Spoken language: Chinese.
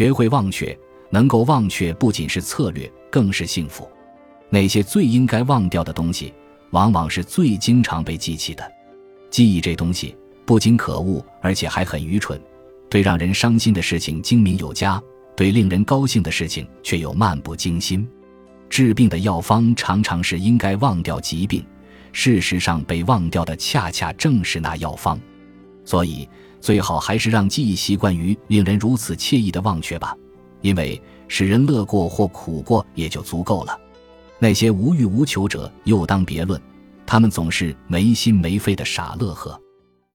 学会忘却，能够忘却不仅是策略，更是幸福。那些最应该忘掉的东西，往往是最经常被记起的。记忆这东西不仅可恶，而且还很愚蠢。对让人伤心的事情精明有加，对令人高兴的事情却又漫不经心。治病的药方常常是应该忘掉疾病，事实上被忘掉的恰恰正是那药方。所以，最好还是让记忆习惯于令人如此惬意的忘却吧，因为使人乐过或苦过也就足够了。那些无欲无求者又当别论，他们总是没心没肺的傻乐呵。